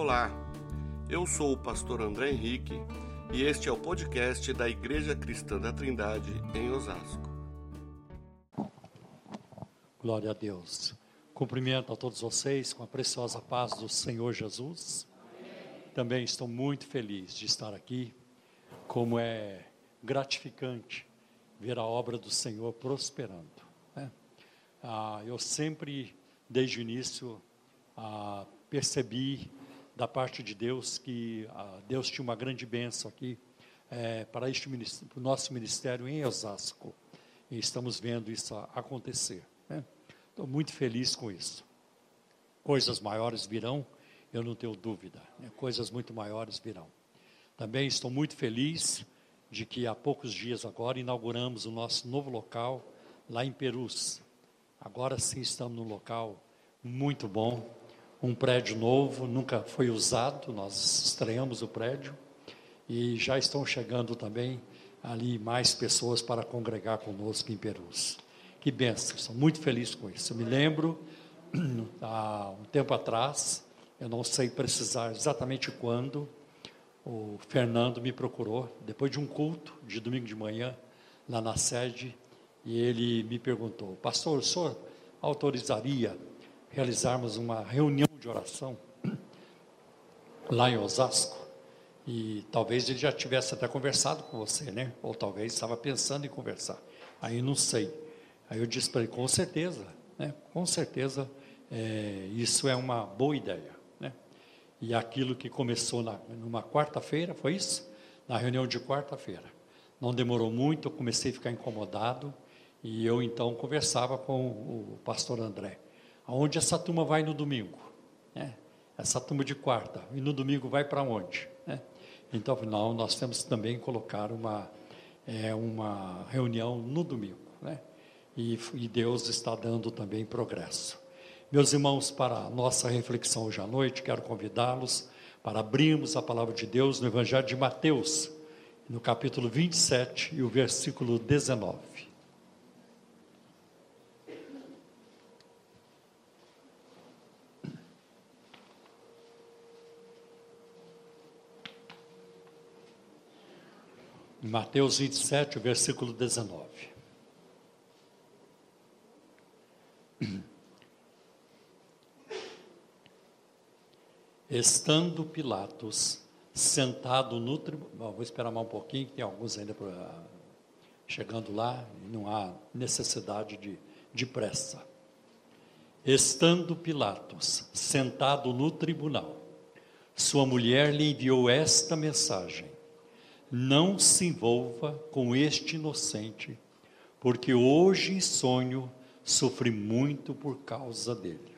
Olá, eu sou o pastor André Henrique e este é o podcast da Igreja Cristã da Trindade em Osasco. Glória a Deus. Cumprimento a todos vocês com a preciosa paz do Senhor Jesus. Também estou muito feliz de estar aqui, como é gratificante ver a obra do Senhor prosperando. Né? Ah, eu sempre, desde o início, ah, percebi da parte de Deus que ah, Deus tinha uma grande bênção aqui é, para, este, para o nosso ministério em Osasco. E estamos vendo isso acontecer. Né? Estou muito feliz com isso. Coisas maiores virão, eu não tenho dúvida. Né? Coisas muito maiores virão. Também estou muito feliz de que há poucos dias agora inauguramos o nosso novo local lá em Perus. Agora sim estamos num local muito bom, um prédio novo, nunca foi usado, nós estreamos o prédio e já estão chegando também ali mais pessoas para congregar conosco em Perus. Que benção, estou muito feliz com isso. Eu me lembro, há um tempo atrás, eu não sei precisar exatamente quando, o Fernando me procurou, depois de um culto de domingo de manhã, lá na sede, e ele me perguntou: Pastor, o senhor autorizaria realizarmos uma reunião de oração lá em Osasco? E talvez ele já tivesse até conversado com você, né? Ou talvez estava pensando em conversar. Aí não sei. Aí eu disse para ele: com certeza, né? Com certeza, é, isso é uma boa ideia. E aquilo que começou na, numa quarta-feira, foi isso? Na reunião de quarta-feira. Não demorou muito, eu comecei a ficar incomodado e eu então conversava com o pastor André. Aonde essa turma vai no domingo? É, essa turma de quarta. E no domingo vai para onde? É, então, afinal, nós temos também colocar uma, é, uma reunião no domingo. Né? E, e Deus está dando também progresso. Meus irmãos, para a nossa reflexão hoje à noite, quero convidá-los para abrirmos a palavra de Deus no Evangelho de Mateus, no capítulo 27 e o versículo 19. Mateus 27, o versículo 19. Estando Pilatos sentado no tribunal, vou esperar mais um pouquinho, tem alguns ainda pra, chegando lá, e não há necessidade de, de pressa. Estando Pilatos sentado no tribunal, sua mulher lhe enviou esta mensagem: Não se envolva com este inocente, porque hoje em sonho sofri muito por causa dele.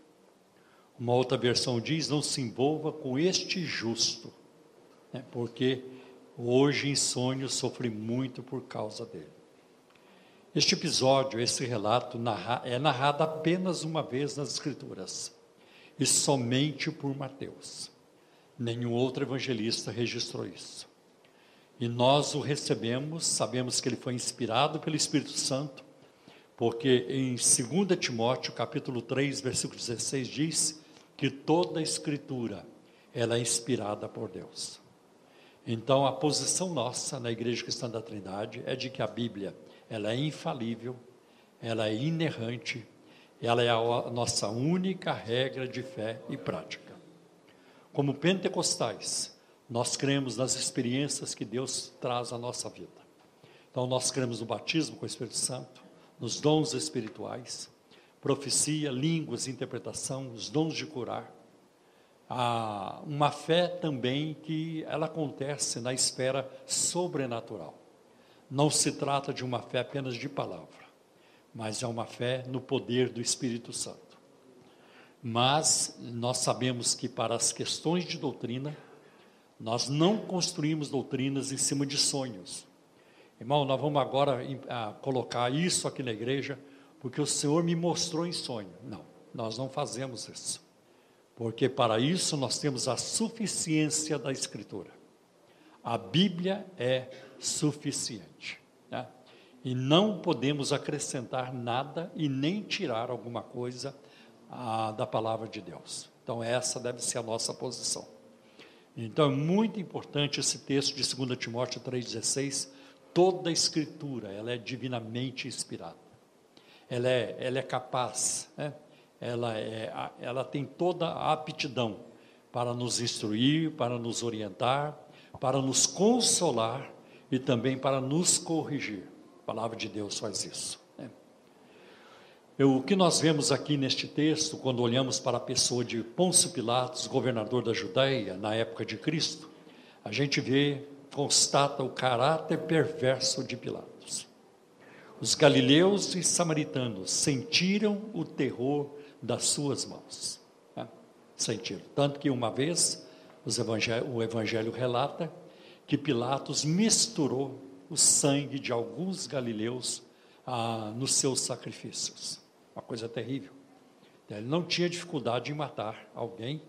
Uma outra versão diz: não se envolva com este justo, né, porque hoje em sonho sofri muito por causa dele. Este episódio, esse relato, narra, é narrado apenas uma vez nas Escrituras, e somente por Mateus. Nenhum outro evangelista registrou isso. E nós o recebemos, sabemos que ele foi inspirado pelo Espírito Santo, porque em 2 Timóteo, capítulo 3, versículo 16 diz que toda a escritura ela é inspirada por Deus. Então a posição nossa na Igreja Cristã da Trindade é de que a Bíblia ela é infalível, ela é inerrante, ela é a nossa única regra de fé e prática. Como pentecostais, nós cremos nas experiências que Deus traz à nossa vida. Então nós cremos no batismo com o Espírito Santo, nos dons espirituais, profecia, línguas, interpretação, os dons de curar. Há uma fé também que ela acontece na esfera sobrenatural. Não se trata de uma fé apenas de palavra, mas é uma fé no poder do Espírito Santo. Mas nós sabemos que para as questões de doutrina, nós não construímos doutrinas em cima de sonhos. Irmão, nós vamos agora colocar isso aqui na igreja porque o Senhor me mostrou em sonho. Não, nós não fazemos isso. Porque para isso nós temos a suficiência da Escritura. A Bíblia é suficiente. Né? E não podemos acrescentar nada e nem tirar alguma coisa ah, da palavra de Deus. Então, essa deve ser a nossa posição. Então é muito importante esse texto de 2 Timóteo 3,16. Toda a escritura ela é divinamente inspirada. Ela é, ela é capaz, né? ela, é, ela tem toda a aptidão para nos instruir, para nos orientar, para nos consolar e também para nos corrigir. A palavra de Deus faz isso. Eu, o que nós vemos aqui neste texto, quando olhamos para a pessoa de Pôncio Pilatos, governador da Judéia, na época de Cristo, a gente vê, constata o caráter perverso de Pilatos. Os galileus e samaritanos sentiram o terror das suas mãos. Né? Sentiram. Tanto que uma vez o evangelho relata que Pilatos misturou o sangue de alguns galileus ah, nos seus sacrifícios. Uma coisa terrível. Ele não tinha dificuldade em matar alguém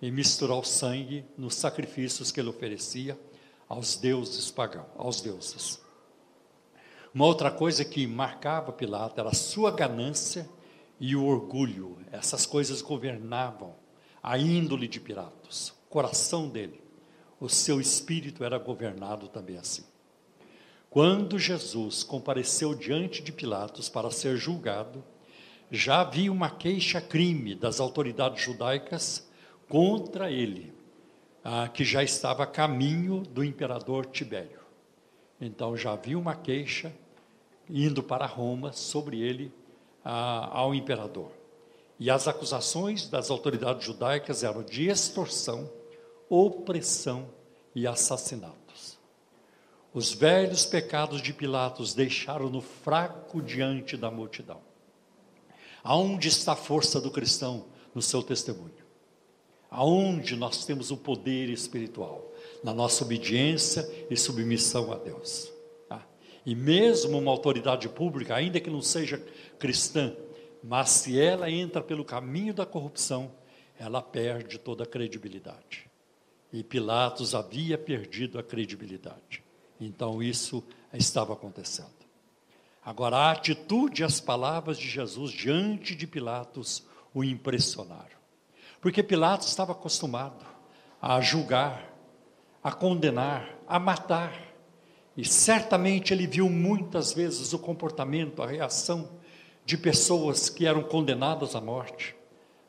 e misturar o sangue nos sacrifícios que ele oferecia aos deuses pagãos, aos deuses. Uma outra coisa que marcava Pilatos era a sua ganância e o orgulho. Essas coisas governavam a índole de Pilatos, o coração dele. O seu espírito era governado também assim. Quando Jesus compareceu diante de Pilatos para ser julgado, já havia uma queixa-crime das autoridades judaicas contra ele, ah, que já estava a caminho do imperador Tibério. Então já havia uma queixa indo para Roma sobre ele ah, ao imperador. E as acusações das autoridades judaicas eram de extorsão, opressão e assassinatos. Os velhos pecados de Pilatos deixaram-no fraco diante da multidão. Aonde está a força do cristão no seu testemunho? Aonde nós temos o poder espiritual? Na nossa obediência e submissão a Deus. Tá? E mesmo uma autoridade pública, ainda que não seja cristã, mas se ela entra pelo caminho da corrupção, ela perde toda a credibilidade. E Pilatos havia perdido a credibilidade. Então isso estava acontecendo. Agora, a atitude e as palavras de Jesus diante de Pilatos o impressionaram. Porque Pilatos estava acostumado a julgar, a condenar, a matar. E certamente ele viu muitas vezes o comportamento, a reação de pessoas que eram condenadas à morte,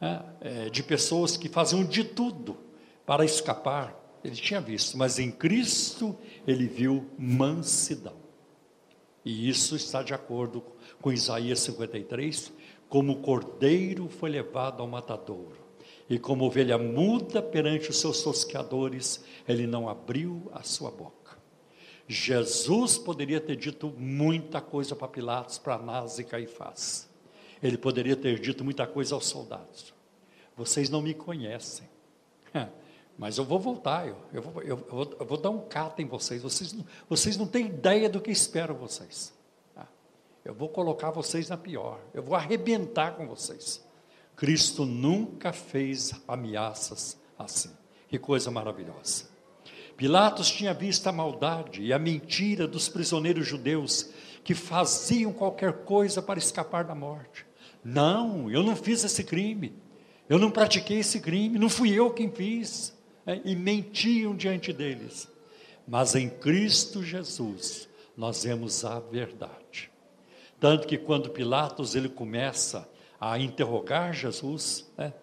né? é, de pessoas que faziam de tudo para escapar. Ele tinha visto, mas em Cristo ele viu mansidão. E isso está de acordo com Isaías 53, como o cordeiro foi levado ao matadouro, e como ovelha muda perante os seus tosqueadores, ele não abriu a sua boca. Jesus poderia ter dito muita coisa para Pilatos, para Anás e Caifás. Ele poderia ter dito muita coisa aos soldados. Vocês não me conhecem, mas eu vou voltar, eu, eu, vou, eu, vou, eu vou, dar um cato em vocês. Vocês não, vocês não têm ideia do que espero vocês. Tá? Eu vou colocar vocês na pior, eu vou arrebentar com vocês. Cristo nunca fez ameaças assim. Que coisa maravilhosa. Pilatos tinha visto a maldade e a mentira dos prisioneiros judeus que faziam qualquer coisa para escapar da morte. Não, eu não fiz esse crime, eu não pratiquei esse crime, não fui eu quem fiz. É, e mentiam diante deles. Mas em Cristo Jesus nós vemos a verdade. Tanto que quando Pilatos ele começa a interrogar Jesus, né,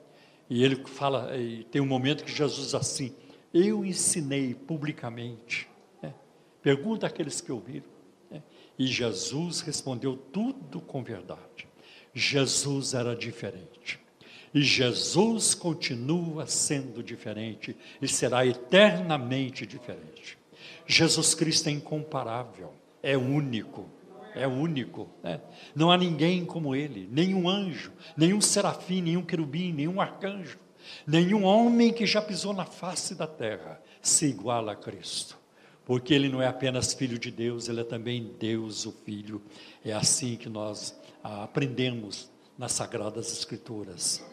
e ele fala, e tem um momento que Jesus assim: eu ensinei publicamente. Né? Pergunta àqueles que ouviram. Né? E Jesus respondeu tudo com verdade. Jesus era diferente. E Jesus continua sendo diferente e será eternamente diferente. Jesus Cristo é incomparável, é único, é único. Né? Não há ninguém como ele, nenhum anjo, nenhum serafim, nenhum querubim, nenhum arcanjo. Nenhum homem que já pisou na face da terra se iguala a Cristo, porque ele não é apenas filho de Deus, ele é também Deus, o Filho. É assim que nós ah, aprendemos nas Sagradas Escrituras.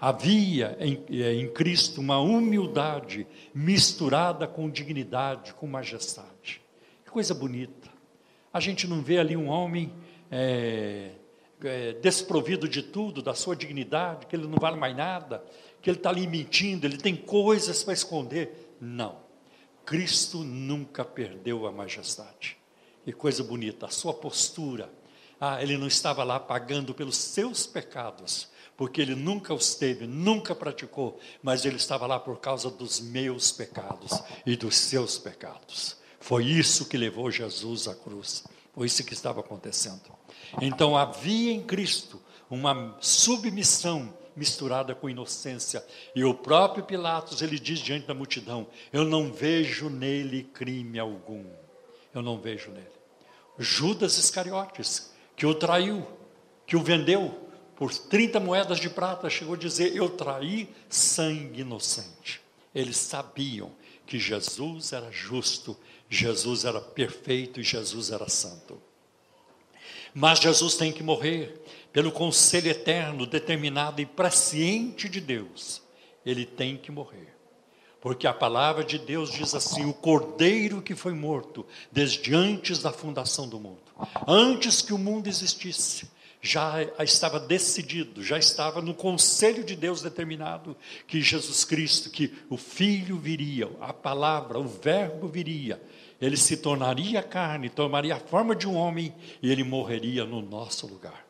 Havia em, eh, em Cristo uma humildade misturada com dignidade, com majestade. Que coisa bonita. A gente não vê ali um homem é, é, desprovido de tudo, da sua dignidade, que ele não vale mais nada, que ele está ali mentindo, ele tem coisas para esconder. Não. Cristo nunca perdeu a majestade. Que coisa bonita, a sua postura. Ah, ele não estava lá pagando pelos seus pecados, porque ele nunca os teve, nunca praticou, mas ele estava lá por causa dos meus pecados e dos seus pecados. Foi isso que levou Jesus à cruz. Foi isso que estava acontecendo. Então havia em Cristo uma submissão misturada com inocência. E o próprio Pilatos, ele diz diante da multidão: Eu não vejo nele crime algum. Eu não vejo nele. Judas Iscariotes, que o traiu, que o vendeu por 30 moedas de prata, chegou a dizer: Eu traí sangue inocente. Eles sabiam que Jesus era justo, Jesus era perfeito e Jesus era santo. Mas Jesus tem que morrer pelo conselho eterno, determinado e presciente de Deus. Ele tem que morrer. Porque a palavra de Deus diz assim: o cordeiro que foi morto desde antes da fundação do mundo, antes que o mundo existisse, já estava decidido, já estava no conselho de Deus determinado que Jesus Cristo, que o Filho viria, a palavra, o Verbo viria, ele se tornaria carne, tomaria a forma de um homem e ele morreria no nosso lugar.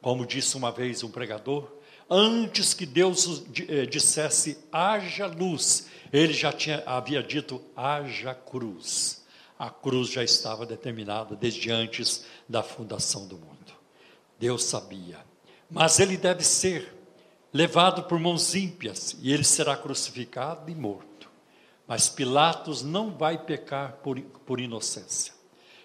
Como disse uma vez um pregador, antes que Deus eh, dissesse haja luz, ele já tinha, havia dito haja cruz. A cruz já estava determinada desde antes da fundação do mundo. Deus sabia. Mas ele deve ser levado por mãos ímpias e ele será crucificado e morto. Mas Pilatos não vai pecar por, por inocência.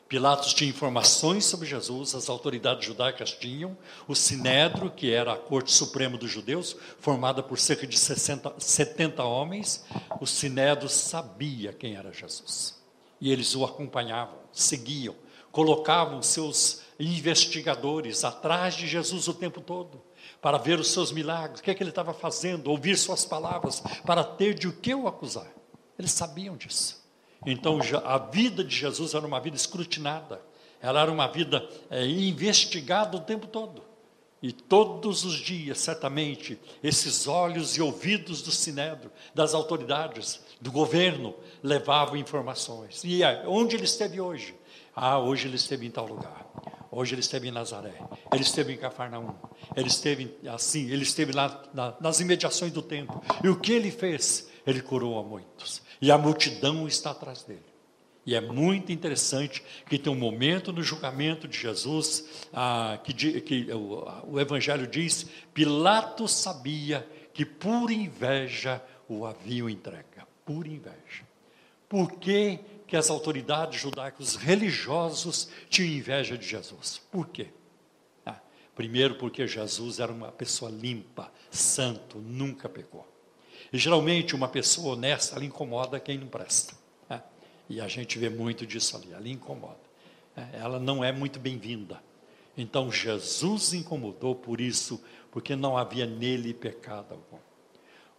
Pilatos tinha informações sobre Jesus, as autoridades judaicas tinham, o Sinédrio, que era a corte suprema dos judeus, formada por cerca de 60, 70 homens, o Sinédrio sabia quem era Jesus. E eles o acompanhavam, seguiam, colocavam seus investigadores atrás de Jesus o tempo todo, para ver os seus milagres, o que, é que ele estava fazendo, ouvir suas palavras, para ter de o que o acusar. Eles sabiam disso. Então, a vida de Jesus era uma vida escrutinada, ela era uma vida é, investigada o tempo todo. E todos os dias, certamente, esses olhos e ouvidos do sinédrio, das autoridades, do governo, levavam informações. E onde ele esteve hoje? Ah, hoje ele esteve em tal lugar. Hoje ele esteve em Nazaré. Ele esteve em Cafarnaum. Ele esteve assim, ele esteve lá na, nas imediações do templo. E o que ele fez? Ele curou a muitos e a multidão está atrás dele. E é muito interessante que tem um momento no julgamento de Jesus ah, que, que o, o, Evangelho diz: Pilatos sabia que por inveja o haviam entregue. Por inveja. Por que, que as autoridades judaicas, os religiosos, tinham inveja de Jesus? Por quê? Ah, primeiro, porque Jesus era uma pessoa limpa, santo, nunca pecou. E geralmente uma pessoa honesta, ela incomoda quem não presta. Né? E a gente vê muito disso ali, ela incomoda. Né? Ela não é muito bem-vinda. Então Jesus incomodou por isso, porque não havia nele pecado algum.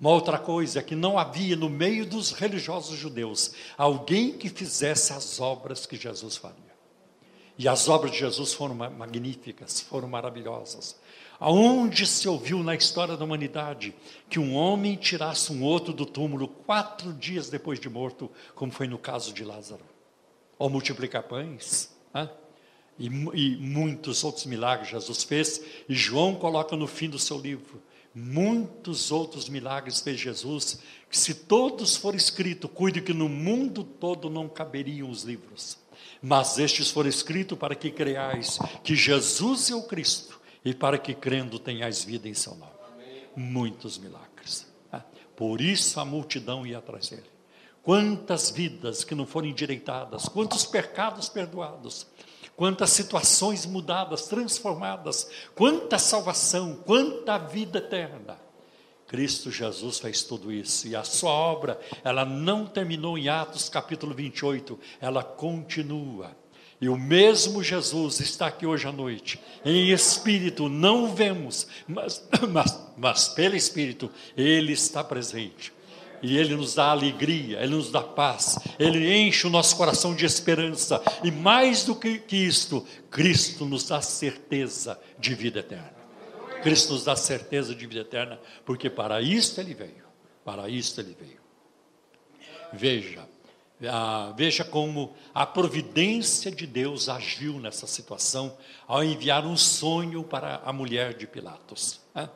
Uma outra coisa é que não havia no meio dos religiosos judeus alguém que fizesse as obras que Jesus faria. E as obras de Jesus foram magníficas, foram maravilhosas. Aonde se ouviu na história da humanidade que um homem tirasse um outro do túmulo quatro dias depois de morto, como foi no caso de Lázaro? Ou multiplicar pães? Né? E, e muitos outros milagres Jesus fez, e João coloca no fim do seu livro. Muitos outros milagres fez Jesus, que se todos forem escritos, cuide que no mundo todo não caberiam os livros. Mas estes foram escritos para que creais que Jesus é o Cristo, e para que crendo tenhais vida em seu nome. Muitos milagres. Né? Por isso a multidão ia atrás dele. Quantas vidas que não foram endireitadas, quantos pecados perdoados, quantas situações mudadas, transformadas, quanta salvação, quanta vida eterna. Cristo Jesus fez tudo isso e a sua obra, ela não terminou em Atos capítulo 28, ela continua e o mesmo Jesus está aqui hoje à noite, em espírito, não vemos, mas, mas, mas pelo espírito, ele está presente. E ele nos dá alegria, ele nos dá paz, ele enche o nosso coração de esperança, e mais do que, que isto, Cristo nos dá certeza de vida eterna. Cristo nos dá certeza de vida eterna, porque para isto ele veio. Para isto ele veio. Veja, ah, veja como a providência de Deus agiu nessa situação ao enviar um sonho para a mulher de Pilatos. Né?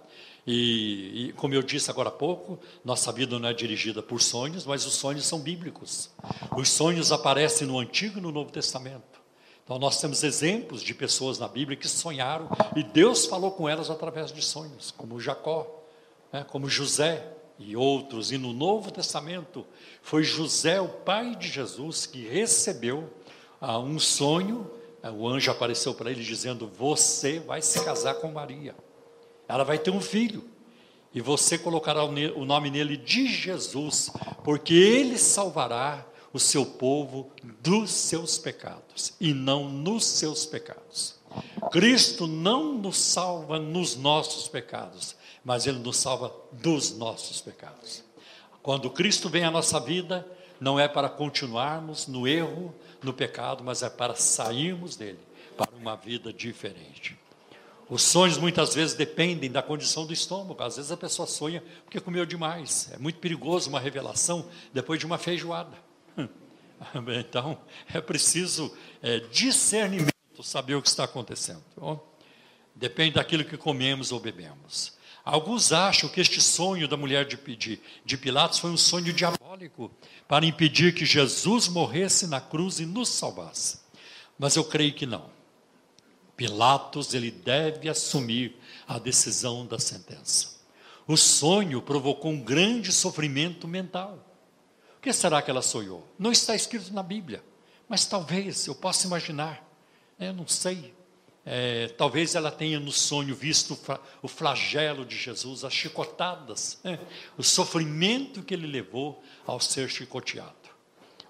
E, e, como eu disse agora há pouco, nossa vida não é dirigida por sonhos, mas os sonhos são bíblicos. Os sonhos aparecem no Antigo e no Novo Testamento. Então, nós temos exemplos de pessoas na Bíblia que sonharam e Deus falou com elas através de sonhos, como Jacó, né, como José e outros. E no Novo Testamento, foi José, o pai de Jesus, que recebeu ah, um sonho. O anjo apareceu para ele dizendo: Você vai se casar com Maria, ela vai ter um filho. E você colocará o nome nele de Jesus, porque ele salvará o seu povo dos seus pecados e não nos seus pecados. Cristo não nos salva nos nossos pecados, mas ele nos salva dos nossos pecados. Quando Cristo vem à nossa vida, não é para continuarmos no erro, no pecado, mas é para sairmos dele para uma vida diferente. Os sonhos muitas vezes dependem da condição do estômago. Às vezes a pessoa sonha porque comeu demais. É muito perigoso uma revelação depois de uma feijoada. Então, é preciso é, discernimento, saber o que está acontecendo. Depende daquilo que comemos ou bebemos. Alguns acham que este sonho da mulher de, de, de Pilatos foi um sonho diabólico para impedir que Jesus morresse na cruz e nos salvasse. Mas eu creio que não. Pilatos ele deve assumir a decisão da sentença. O sonho provocou um grande sofrimento mental. O que será que ela sonhou? Não está escrito na Bíblia, mas talvez eu possa imaginar. Eu não sei. É, talvez ela tenha no sonho visto o flagelo de Jesus, as chicotadas, né? o sofrimento que ele levou ao ser chicoteado,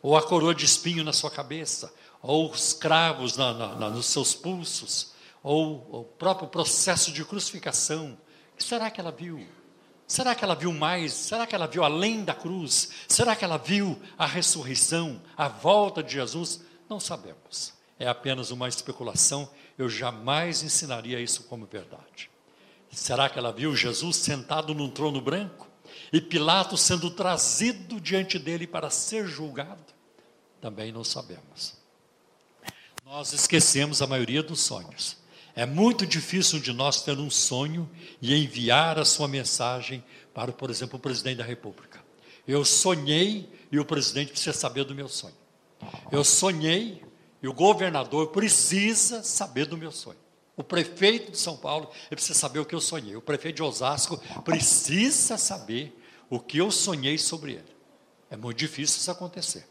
ou a coroa de espinho na sua cabeça, ou os cravos na, na, na, nos seus pulsos, ou o próprio processo de crucificação. Será que ela viu? Será que ela viu mais? Será que ela viu além da cruz? Será que ela viu a ressurreição, a volta de Jesus? Não sabemos. É apenas uma especulação. Eu jamais ensinaria isso como verdade. Será que ela viu Jesus sentado num trono branco e Pilatos sendo trazido diante dele para ser julgado? Também não sabemos. Nós esquecemos a maioria dos sonhos. É muito difícil de nós ter um sonho e enviar a sua mensagem para, por exemplo, o presidente da República. Eu sonhei e o presidente precisa saber do meu sonho. Eu sonhei e o governador precisa saber do meu sonho. O prefeito de São Paulo precisa saber o que eu sonhei. O prefeito de Osasco precisa saber o que eu sonhei sobre ele. É muito difícil isso acontecer.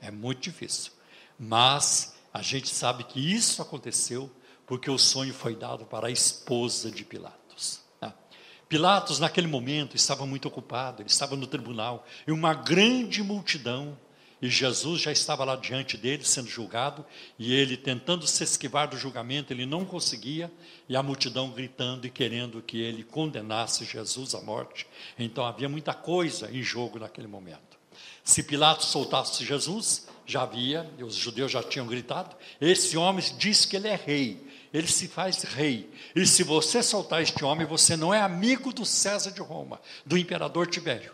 É muito difícil. Mas a gente sabe que isso aconteceu porque o sonho foi dado para a esposa de Pilatos. Né? Pilatos, naquele momento, estava muito ocupado, ele estava no tribunal, e uma grande multidão, e Jesus já estava lá diante dele, sendo julgado, e ele tentando se esquivar do julgamento, ele não conseguia, e a multidão gritando e querendo que ele condenasse Jesus à morte. Então havia muita coisa em jogo naquele momento. Se Pilatos soltasse Jesus, já havia, os judeus já tinham gritado, esse homem diz que ele é rei ele se faz rei. E se você soltar este homem, você não é amigo do César de Roma, do imperador Tibério.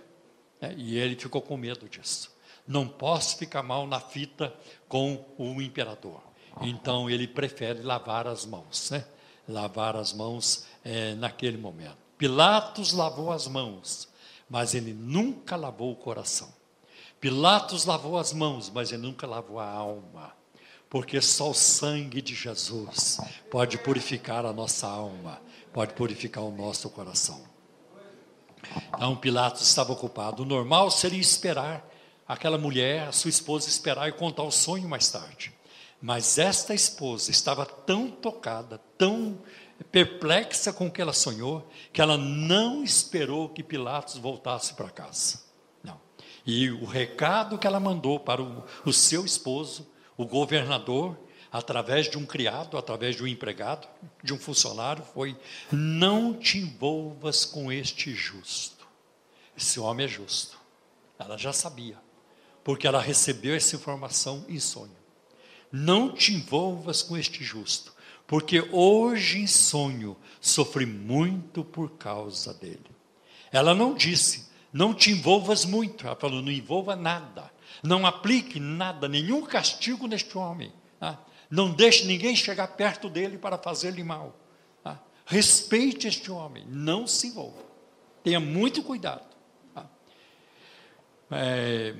É, e ele ficou com medo disso. Não posso ficar mal na fita com o imperador. Então ele prefere lavar as mãos, né? lavar as mãos é, naquele momento. Pilatos lavou as mãos, mas ele nunca lavou o coração. Pilatos lavou as mãos, mas ele nunca lavou a alma porque só o sangue de Jesus pode purificar a nossa alma, pode purificar o nosso coração. Então Pilatos estava ocupado. O normal seria esperar aquela mulher, a sua esposa, esperar e contar o sonho mais tarde. Mas esta esposa estava tão tocada, tão perplexa com o que ela sonhou, que ela não esperou que Pilatos voltasse para casa. E o recado que ela mandou para o, o seu esposo o governador, através de um criado, através de um empregado, de um funcionário, foi: não te envolvas com este justo. Esse homem é justo. Ela já sabia, porque ela recebeu essa informação em sonho. Não te envolvas com este justo, porque hoje em sonho sofri muito por causa dele. Ela não disse, não te envolvas muito. Ela falou, não envolva nada. Não aplique nada, nenhum castigo neste homem. Tá? Não deixe ninguém chegar perto dele para fazer-lhe mal. Tá? Respeite este homem, não se envolva. Tenha muito cuidado. Tá? É,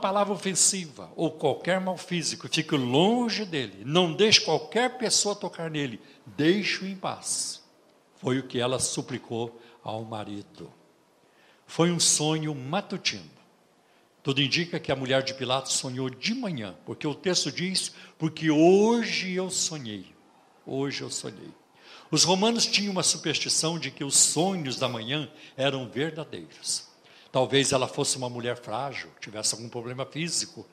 palavra ofensiva ou qualquer mal físico, fique longe dele. Não deixe qualquer pessoa tocar nele. Deixe-o em paz. Foi o que ela suplicou ao marido. Foi um sonho matutino. Tudo indica que a mulher de Pilatos sonhou de manhã, porque o texto diz: Porque hoje eu sonhei. Hoje eu sonhei. Os romanos tinham uma superstição de que os sonhos da manhã eram verdadeiros. Talvez ela fosse uma mulher frágil, tivesse algum problema físico,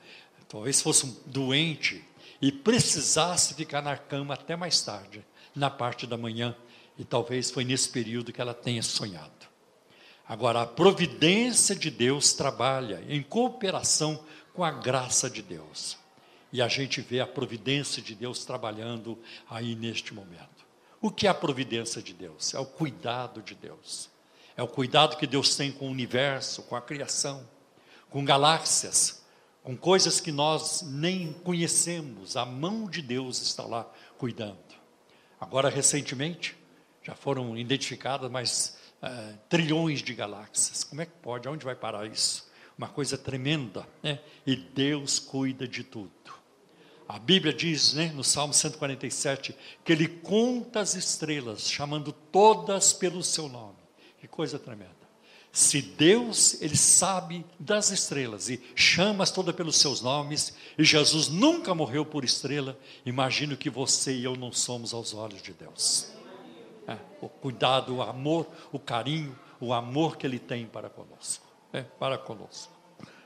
talvez fosse um doente e precisasse ficar na cama até mais tarde, na parte da manhã, e talvez foi nesse período que ela tenha sonhado. Agora, a providência de Deus trabalha em cooperação com a graça de Deus. E a gente vê a providência de Deus trabalhando aí neste momento. O que é a providência de Deus? É o cuidado de Deus. É o cuidado que Deus tem com o universo, com a criação, com galáxias, com coisas que nós nem conhecemos. A mão de Deus está lá cuidando. Agora, recentemente, já foram identificadas mais uh, trilhões de galáxias. Como é que pode? Aonde vai parar isso? Uma coisa tremenda, né? E Deus cuida de tudo. A Bíblia diz, né, no Salmo 147, que Ele conta as estrelas, chamando todas pelo seu nome. Que coisa tremenda. Se Deus, Ele sabe das estrelas e chama-as todas pelos seus nomes, e Jesus nunca morreu por estrela, imagino que você e eu não somos aos olhos de Deus é, o cuidado, o amor, o carinho, o amor que Ele tem para conosco. É, para conosco.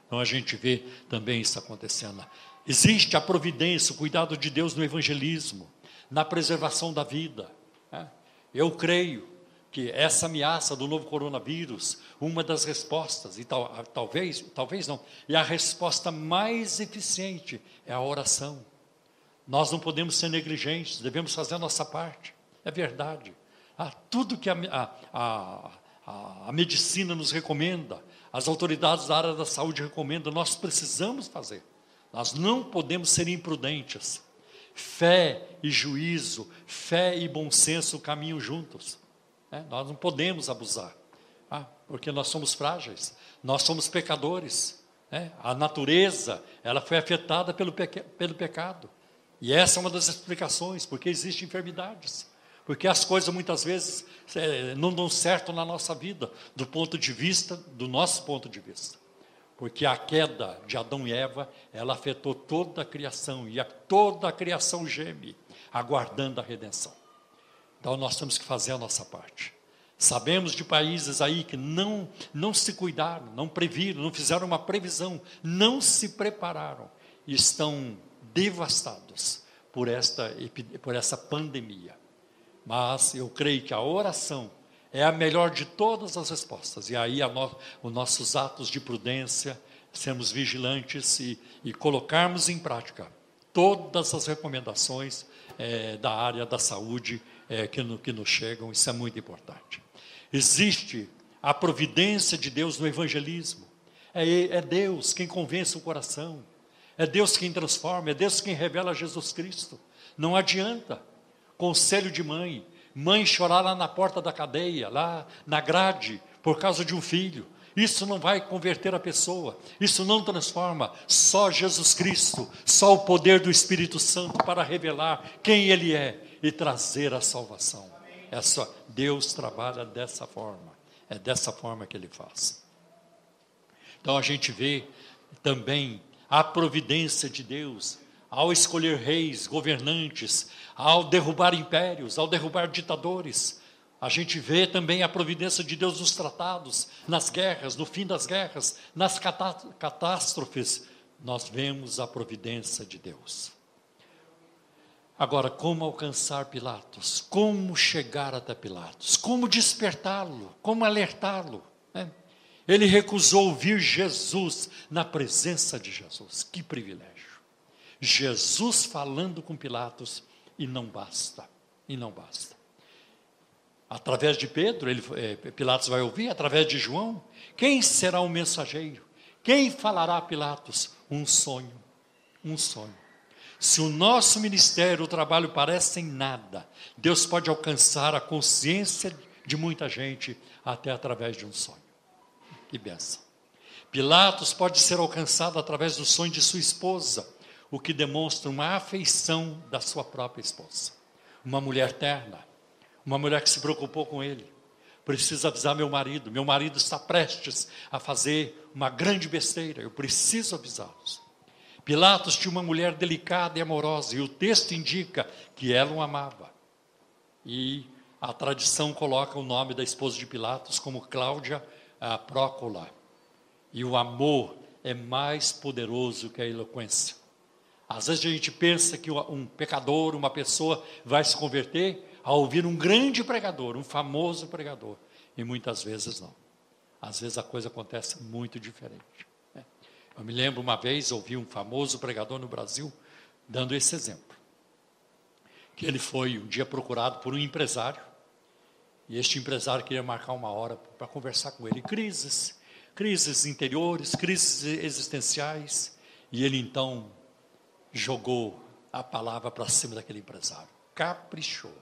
Então a gente vê também isso acontecendo. Existe a providência, o cuidado de Deus no evangelismo, na preservação da vida. É. Eu creio que essa ameaça do novo coronavírus, uma das respostas, e tal, talvez, talvez não, e a resposta mais eficiente é a oração. Nós não podemos ser negligentes, devemos fazer a nossa parte. É verdade a tudo que a, a, a, a medicina nos recomenda, as autoridades da área da saúde recomendam, nós precisamos fazer. Nós não podemos ser imprudentes. Fé e juízo, fé e bom senso caminham juntos. Né? Nós não podemos abusar, ah, porque nós somos frágeis, nós somos pecadores. Né? A natureza, ela foi afetada pelo, pelo pecado. E essa é uma das explicações, porque existem enfermidades. Porque as coisas muitas vezes é, não dão certo na nossa vida, do ponto de vista, do nosso ponto de vista. Porque a queda de Adão e Eva, ela afetou toda a criação, e a, toda a criação geme, aguardando a redenção. Então nós temos que fazer a nossa parte. Sabemos de países aí que não, não se cuidaram, não previram, não fizeram uma previsão, não se prepararam, e estão devastados por esta, por essa pandemia. Mas eu creio que a oração é a melhor de todas as respostas. E aí no, os nossos atos de prudência, sermos vigilantes e, e colocarmos em prática todas as recomendações é, da área da saúde é, que, no, que nos chegam, isso é muito importante. Existe a providência de Deus no evangelismo. É, é Deus quem convence o coração. É Deus quem transforma, é Deus quem revela Jesus Cristo. Não adianta conselho de mãe, mãe chorar lá na porta da cadeia, lá na grade, por causa de um filho. Isso não vai converter a pessoa, isso não transforma. Só Jesus Cristo, só o poder do Espírito Santo para revelar quem Ele é e trazer a salvação. É só, Deus trabalha dessa forma, é dessa forma que Ele faz. Então a gente vê também a providência de Deus ao escolher reis, governantes, ao derrubar impérios, ao derrubar ditadores. A gente vê também a providência de Deus nos tratados, nas guerras, no fim das guerras, nas catástrofes. Nós vemos a providência de Deus. Agora, como alcançar Pilatos? Como chegar até Pilatos? Como despertá-lo? Como alertá-lo? Né? Ele recusou ouvir Jesus na presença de Jesus. Que privilégio! Jesus falando com Pilatos E não basta. E não basta. Através de Pedro, ele, é, Pilatos vai ouvir, através de João, quem será o mensageiro? Quem falará a Pilatos? Um sonho. Um sonho. Se o nosso ministério, o trabalho parece em nada, Deus pode alcançar a consciência de muita gente até através de um sonho. Que benção. Pilatos pode ser alcançado através do sonho de sua esposa, o que demonstra uma afeição da sua própria esposa. Uma mulher terna, uma mulher que se preocupou com ele. Preciso avisar meu marido, meu marido está prestes a fazer uma grande besteira, eu preciso avisá-los. Pilatos tinha uma mulher delicada e amorosa, e o texto indica que ela o amava. E a tradição coloca o nome da esposa de Pilatos como Cláudia a Prócola. E o amor é mais poderoso que a eloquência. Às vezes a gente pensa que um pecador, uma pessoa vai se converter ao ouvir um grande pregador, um famoso pregador. E muitas vezes não. Às vezes a coisa acontece muito diferente. Né? Eu me lembro uma vez, ouvi um famoso pregador no Brasil dando esse exemplo. Que ele foi um dia procurado por um empresário. E este empresário queria marcar uma hora para conversar com ele. Crises, crises interiores, crises existenciais. E ele então jogou a palavra para cima daquele empresário. Caprichou.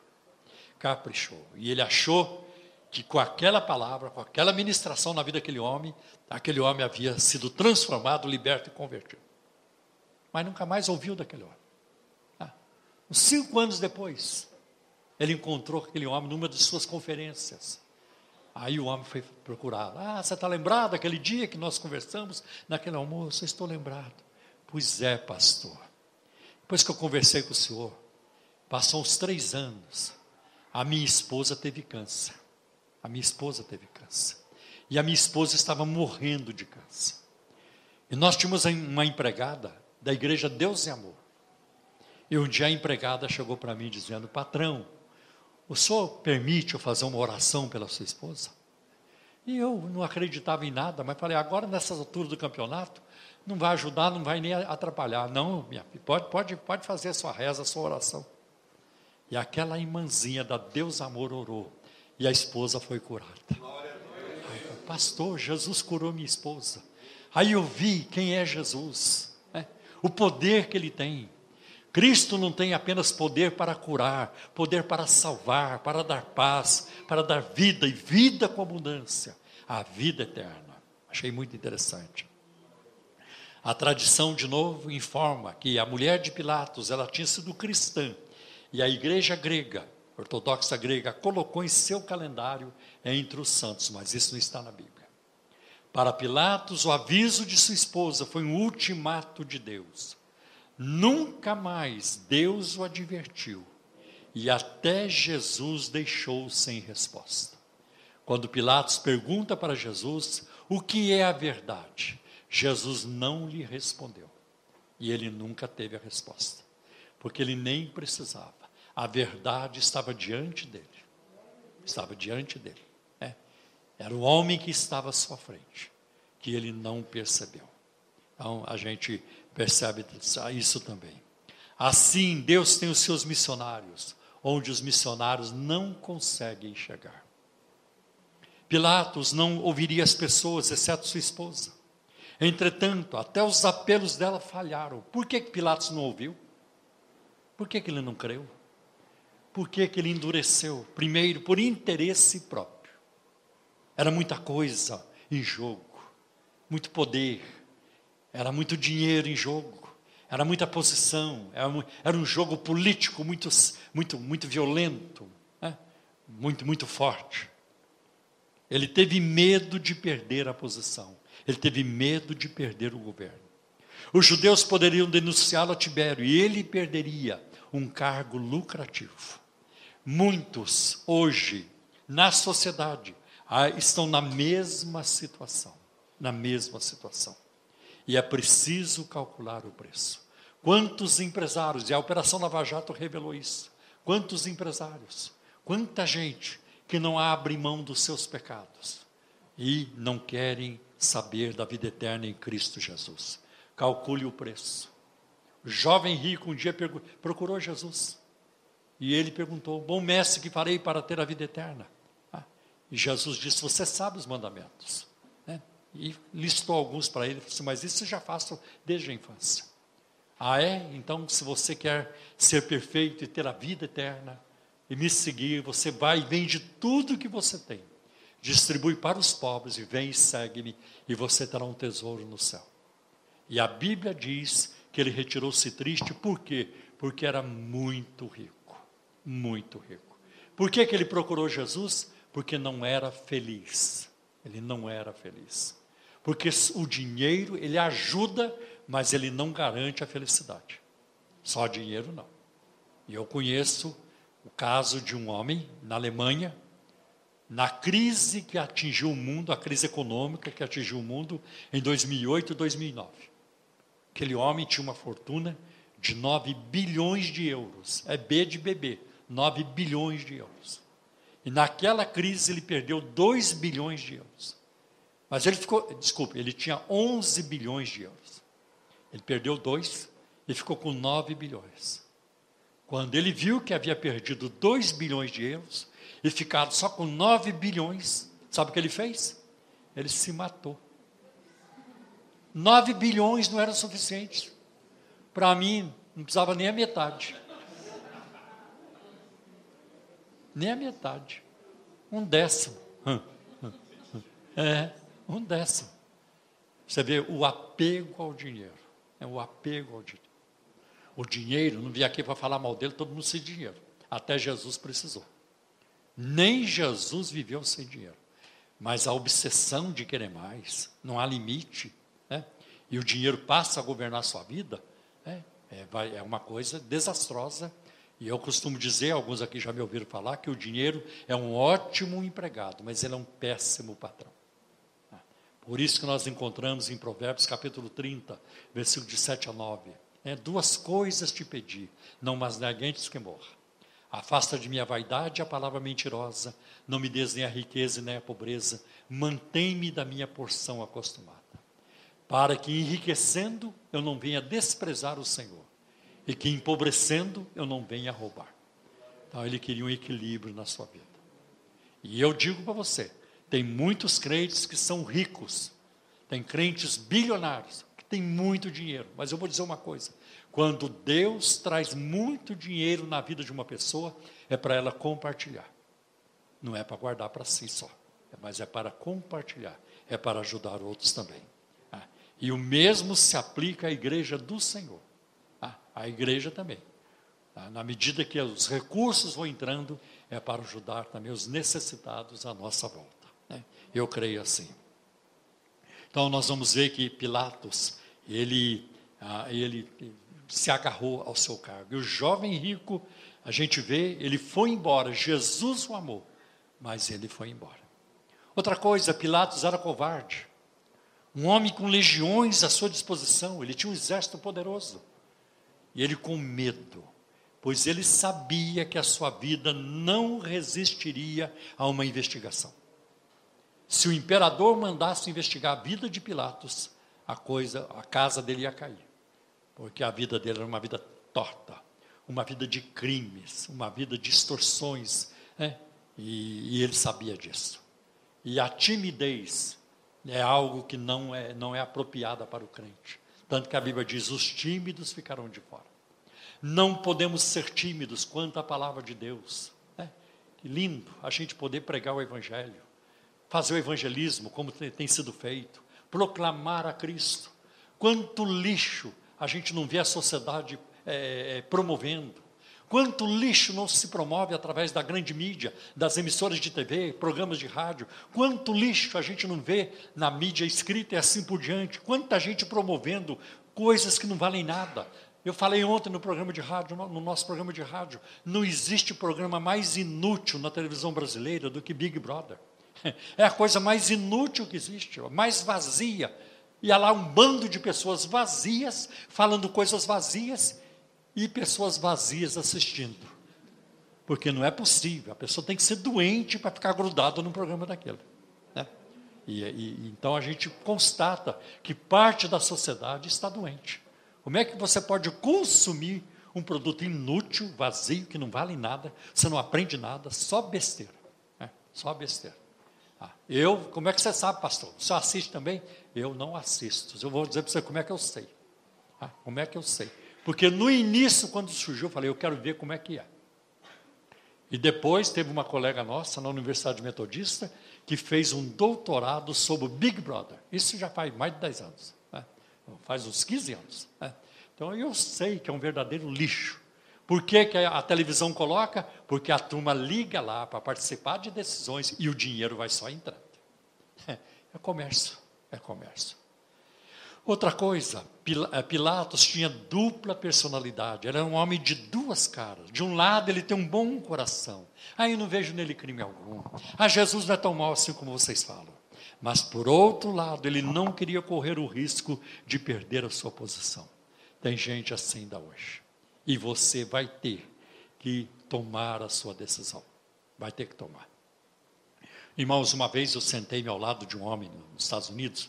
Caprichou. E ele achou que com aquela palavra, com aquela ministração na vida daquele homem, aquele homem havia sido transformado, liberto e convertido. Mas nunca mais ouviu daquele homem. Ah, uns cinco anos depois, ele encontrou aquele homem numa de suas conferências. Aí o homem foi procurado. Ah, você está lembrado daquele dia que nós conversamos naquele almoço? Eu estou lembrado. Pois é, pastor. Depois que eu conversei com o senhor, passou uns três anos. A minha esposa teve câncer. A minha esposa teve câncer. E a minha esposa estava morrendo de câncer. E nós tínhamos uma empregada da igreja Deus e Amor. E um dia a empregada chegou para mim dizendo: Patrão, o senhor permite eu fazer uma oração pela sua esposa? E eu não acreditava em nada, mas falei, agora nessas alturas do campeonato, não vai ajudar, não vai nem atrapalhar. Não, minha filha, pode, pode, pode fazer a sua reza, a sua oração. E aquela irmãzinha da Deus Amor orou, e a esposa foi curada. Ai, pastor, Jesus curou minha esposa. Aí eu vi quem é Jesus, né? o poder que ele tem. Cristo não tem apenas poder para curar, poder para salvar, para dar paz, para dar vida e vida com abundância, a vida eterna. Achei muito interessante. A tradição, de novo, informa que a mulher de Pilatos, ela tinha sido cristã, e a igreja grega, ortodoxa grega, colocou em seu calendário entre os santos, mas isso não está na Bíblia. Para Pilatos, o aviso de sua esposa foi um ultimato de Deus. Nunca mais Deus o advertiu, e até Jesus deixou sem resposta. Quando Pilatos pergunta para Jesus o que é a verdade, Jesus não lhe respondeu. E ele nunca teve a resposta, porque ele nem precisava. A verdade estava diante dele. Estava diante dele. É. Era o homem que estava à sua frente, que ele não percebeu. Então a gente percebe isso também. Assim, Deus tem os seus missionários, onde os missionários não conseguem chegar. Pilatos não ouviria as pessoas, exceto sua esposa. Entretanto, até os apelos dela falharam. Por que, Pilatos não ouviu? Por que, ele não creu? Por que, que ele endureceu? Primeiro, por interesse próprio. Era muita coisa em jogo, muito poder, era muito dinheiro em jogo, era muita posição, era, era um jogo político muito, muito, muito violento, né? muito, muito forte. Ele teve medo de perder a posição, ele teve medo de perder o governo. Os judeus poderiam denunciá-lo a Tibério e ele perderia um cargo lucrativo. Muitos hoje na sociedade ah, estão na mesma situação, na mesma situação e é preciso calcular o preço. Quantos empresários, e a Operação Lava Jato revelou isso, quantos empresários, quanta gente que não abre mão dos seus pecados e não querem saber da vida eterna em Cristo Jesus. Calcule o preço. O jovem rico um dia procurou Jesus. E ele perguntou: Bom mestre, que farei para ter a vida eterna? Ah, e Jesus disse: Você sabe os mandamentos. Né? E listou alguns para ele. Disse, Mas isso eu já faço desde a infância. Ah, é? Então, se você quer ser perfeito e ter a vida eterna e me seguir, você vai e vende tudo que você tem, distribui para os pobres e vem e segue-me, e você terá um tesouro no céu. E a Bíblia diz que ele retirou-se triste, por quê? Porque era muito rico, muito rico. Por que, que ele procurou Jesus? Porque não era feliz. Ele não era feliz. Porque o dinheiro, ele ajuda mas ele não garante a felicidade. Só dinheiro não. E eu conheço o caso de um homem na Alemanha, na crise que atingiu o mundo, a crise econômica que atingiu o mundo em 2008 e 2009. Aquele homem tinha uma fortuna de 9 bilhões de euros. É B de bebê, 9 bilhões de euros. E naquela crise ele perdeu 2 bilhões de euros. Mas ele ficou, desculpe, ele tinha 11 bilhões de euros. Ele perdeu dois e ficou com nove bilhões. Quando ele viu que havia perdido dois bilhões de euros e ficado só com nove bilhões, sabe o que ele fez? Ele se matou. Nove bilhões não eram suficientes. Para mim, não precisava nem a metade. Nem a metade. Um décimo. É, um décimo. Você vê o apego ao dinheiro. É o apego ao dinheiro. O dinheiro, não vim aqui para falar mal dele, todo mundo sem dinheiro. Até Jesus precisou. Nem Jesus viveu sem dinheiro. Mas a obsessão de querer mais, não há limite, né? e o dinheiro passa a governar a sua vida, né? é, é uma coisa desastrosa. E eu costumo dizer, alguns aqui já me ouviram falar, que o dinheiro é um ótimo empregado, mas ele é um péssimo patrão. Por isso que nós encontramos em Provérbios capítulo 30, versículo de 7 a 9. É, duas coisas te pedi, não mas neguentes que morra. Afasta de minha vaidade a palavra mentirosa, não me des nem a riqueza nem a pobreza, mantém-me da minha porção acostumada. Para que enriquecendo eu não venha desprezar o Senhor, e que empobrecendo eu não venha roubar. Então ele queria um equilíbrio na sua vida. E eu digo para você, tem muitos crentes que são ricos, tem crentes bilionários que têm muito dinheiro. Mas eu vou dizer uma coisa: quando Deus traz muito dinheiro na vida de uma pessoa, é para ela compartilhar, não é para guardar para si só, mas é para compartilhar, é para ajudar outros também. Ah, e o mesmo se aplica à igreja do Senhor, ah, à igreja também. Ah, na medida que os recursos vão entrando, é para ajudar também os necessitados à nossa volta. Né? Eu creio assim. Então nós vamos ver que Pilatos, ele, ele se agarrou ao seu cargo. E o jovem rico, a gente vê, ele foi embora. Jesus o amou, mas ele foi embora. Outra coisa, Pilatos era covarde. Um homem com legiões à sua disposição, ele tinha um exército poderoso. E ele com medo, pois ele sabia que a sua vida não resistiria a uma investigação. Se o imperador mandasse investigar a vida de Pilatos, a coisa, a casa dele ia cair. Porque a vida dele era uma vida torta, uma vida de crimes, uma vida de extorsões, né? e, e ele sabia disso. E a timidez é algo que não é, não é apropriada para o crente. Tanto que a Bíblia diz: os tímidos ficarão de fora. Não podemos ser tímidos quanto à palavra de Deus. Né? Que lindo a gente poder pregar o Evangelho fazer o evangelismo como tem sido feito, proclamar a Cristo. Quanto lixo a gente não vê a sociedade é, promovendo. Quanto lixo não se promove através da grande mídia, das emissoras de TV, programas de rádio. Quanto lixo a gente não vê na mídia escrita e assim por diante. Quanta gente promovendo coisas que não valem nada. Eu falei ontem no programa de rádio, no nosso programa de rádio, não existe programa mais inútil na televisão brasileira do que Big Brother. É a coisa mais inútil que existe, mais vazia. E há lá um bando de pessoas vazias, falando coisas vazias, e pessoas vazias assistindo. Porque não é possível, a pessoa tem que ser doente para ficar grudado num programa daquele. Né? E, e, então a gente constata que parte da sociedade está doente. Como é que você pode consumir um produto inútil, vazio, que não vale nada, você não aprende nada, só besteira. Né? Só besteira. Ah, eu, como é que você sabe, pastor? Você assiste também? Eu não assisto. Eu vou dizer para você como é que eu sei. Ah, como é que eu sei? Porque no início, quando surgiu, eu falei, eu quero ver como é que é. E depois teve uma colega nossa na Universidade Metodista que fez um doutorado sobre o Big Brother. Isso já faz mais de 10 anos. Né? Faz uns 15 anos. Né? Então eu sei que é um verdadeiro lixo. Por que, que a televisão coloca? Porque a turma liga lá para participar de decisões e o dinheiro vai só entrando. É comércio, é comércio. Outra coisa, eh, Pilatos tinha dupla personalidade, era um homem de duas caras. De um lado, ele tem um bom coração. Aí não vejo nele crime algum. Ah, Jesus não é tão mau assim como vocês falam. Mas, por outro lado, ele não queria correr o risco de perder a sua posição. Tem gente assim ainda hoje. E você vai ter que tomar a sua decisão. Vai ter que tomar. Irmãos, uma vez eu sentei-me ao lado de um homem nos Estados Unidos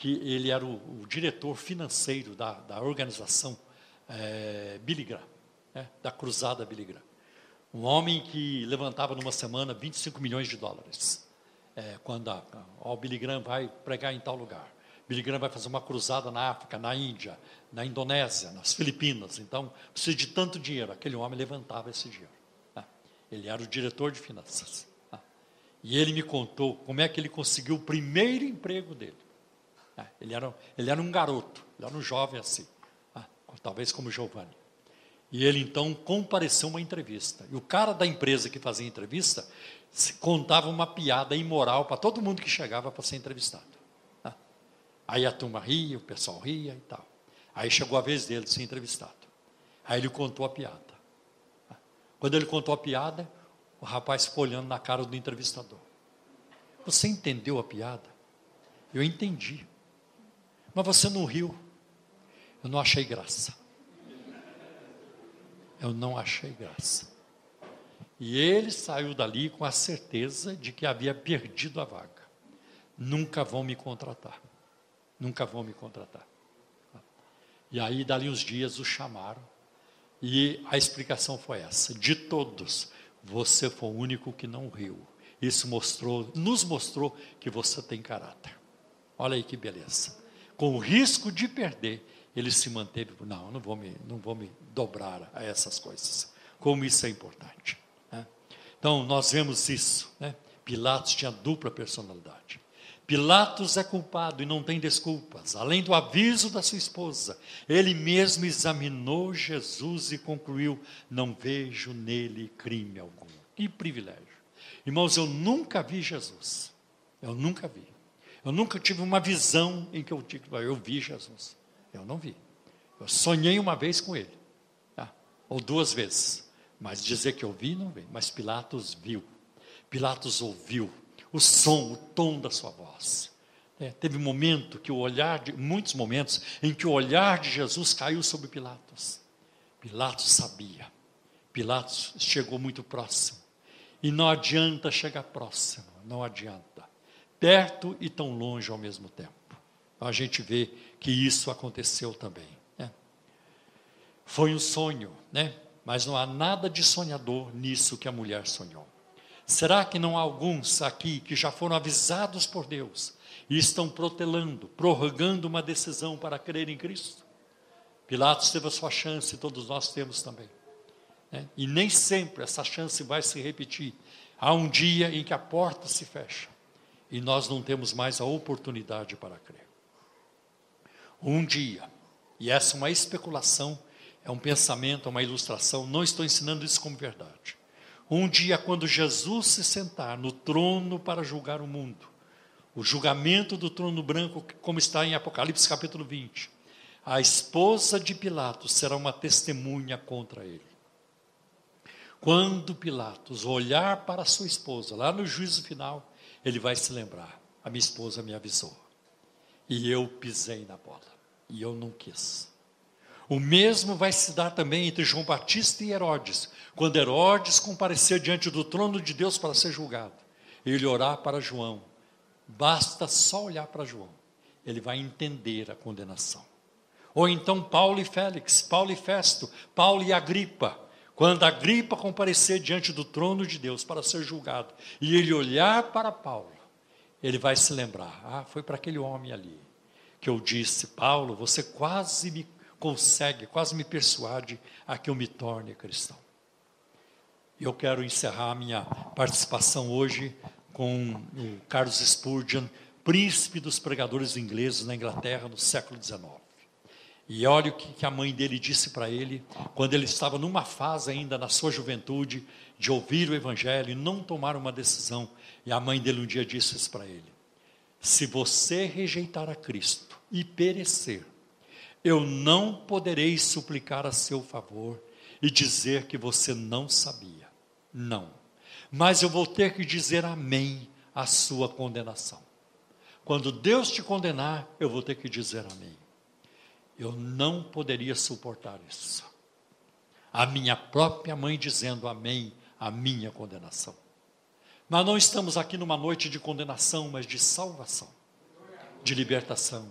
que ele era o, o diretor financeiro da, da organização é, Billy Graham, né, da cruzada Billy Graham. Um homem que levantava numa semana 25 milhões de dólares. É, quando a, ó, o Billy Graham vai pregar em tal lugar. Billy Graham vai fazer uma cruzada na África, na Índia, na Indonésia, nas Filipinas. Então, precisa de tanto dinheiro. Aquele homem levantava esse dinheiro. Né? Ele era o diretor de finanças. Né? E ele me contou como é que ele conseguiu o primeiro emprego dele. É, ele, era, ele era um garoto, ele era um jovem assim, talvez como Giovanni. E ele então compareceu uma entrevista. E o cara da empresa que fazia a entrevista contava uma piada imoral para todo mundo que chegava para ser entrevistado. Aí a turma ria, o pessoal ria e tal. Aí chegou a vez dele de ser entrevistado. Aí ele contou a piada. Quando ele contou a piada, o rapaz ficou olhando na cara do entrevistador. Você entendeu a piada? Eu entendi. Mas você não riu. Eu não achei graça. Eu não achei graça. E ele saiu dali com a certeza de que havia perdido a vaga. Nunca vão me contratar. Nunca vão me contratar. E aí, dali uns dias, o chamaram. E a explicação foi essa: de todos, você foi o único que não riu. Isso mostrou, nos mostrou que você tem caráter. Olha aí que beleza com o risco de perder, ele se manteve, não, não vou me, não vou me dobrar a essas coisas. Como isso é importante. Né? Então, nós vemos isso. Né? Pilatos tinha dupla personalidade. Pilatos é culpado e não tem desculpas. Além do aviso da sua esposa, ele mesmo examinou Jesus e concluiu: não vejo nele crime algum. Que privilégio. Irmãos, eu nunca vi Jesus. Eu nunca vi. Eu nunca tive uma visão em que eu digo, eu vi Jesus. Eu não vi. Eu sonhei uma vez com ele, tá? ou duas vezes. Mas dizer que eu vi, não vi. Mas Pilatos viu. Pilatos ouviu o som, o tom da sua voz. É, teve momento que o olhar, de, muitos momentos, em que o olhar de Jesus caiu sobre Pilatos. Pilatos sabia. Pilatos chegou muito próximo. E não adianta chegar próximo, não adianta perto e tão longe ao mesmo tempo. A gente vê que isso aconteceu também. Né? Foi um sonho, né? mas não há nada de sonhador nisso que a mulher sonhou. Será que não há alguns aqui que já foram avisados por Deus e estão protelando, prorrogando uma decisão para crer em Cristo? Pilatos teve a sua chance, todos nós temos também. Né? E nem sempre essa chance vai se repetir. Há um dia em que a porta se fecha e nós não temos mais a oportunidade para crer. Um dia, e essa é uma especulação, é um pensamento, é uma ilustração, não estou ensinando isso como verdade. Um dia, quando Jesus se sentar no trono para julgar o mundo, o julgamento do trono branco, como está em Apocalipse capítulo 20, a esposa de Pilatos será uma testemunha contra ele. Quando Pilatos olhar para sua esposa, lá no juízo final, ele vai se lembrar: a minha esposa me avisou, e eu pisei na bola, e eu não quis. O mesmo vai se dar também entre João Batista e Herodes, quando Herodes comparecer diante do trono de Deus para ser julgado. Ele orar para João, basta só olhar para João, ele vai entender a condenação. Ou então Paulo e Félix, Paulo e Festo, Paulo e Agripa. Quando Agripa comparecer diante do trono de Deus para ser julgado, e ele olhar para Paulo, ele vai se lembrar: ah, foi para aquele homem ali que eu disse, Paulo, você quase me consegue, quase me persuade a que eu me torne cristão. E eu quero encerrar minha participação hoje com o Carlos Spurgeon, príncipe dos pregadores ingleses na Inglaterra no século XIX. E olha o que a mãe dele disse para ele, quando ele estava numa fase ainda na sua juventude, de ouvir o Evangelho e não tomar uma decisão. E a mãe dele um dia disse isso para ele: Se você rejeitar a Cristo e perecer, eu não poderei suplicar a seu favor e dizer que você não sabia. Não. Mas eu vou ter que dizer amém à sua condenação. Quando Deus te condenar, eu vou ter que dizer amém. Eu não poderia suportar isso. A minha própria mãe dizendo amém à minha condenação. Mas não estamos aqui numa noite de condenação, mas de salvação, de libertação,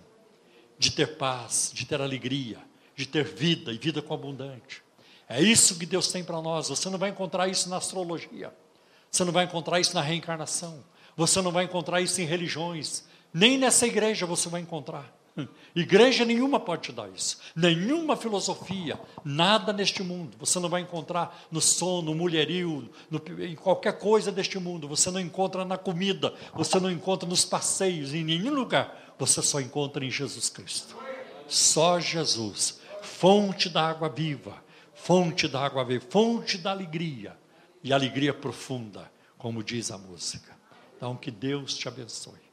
de ter paz, de ter alegria, de ter vida e vida com abundante. É isso que Deus tem para nós. Você não vai encontrar isso na astrologia. Você não vai encontrar isso na reencarnação. Você não vai encontrar isso em religiões. Nem nessa igreja você vai encontrar. Igreja nenhuma pode te dar isso. Nenhuma filosofia, nada neste mundo. Você não vai encontrar no sono, no mulherio, no, em qualquer coisa deste mundo. Você não encontra na comida, você não encontra nos passeios, em nenhum lugar. Você só encontra em Jesus Cristo. Só Jesus, fonte da água viva fonte da água viva, fonte da alegria, e alegria profunda, como diz a música. Então, que Deus te abençoe.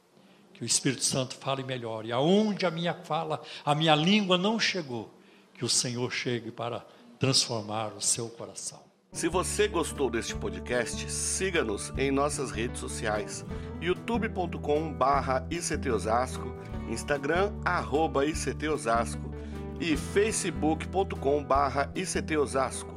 Que o Espírito Santo fale melhor. E aonde a minha fala, a minha língua não chegou, que o Senhor chegue para transformar o seu coração. Se você gostou deste podcast, siga-nos em nossas redes sociais: youtube.com/ictosasco, Instagram arroba @ictosasco e facebook.com/ictosasco.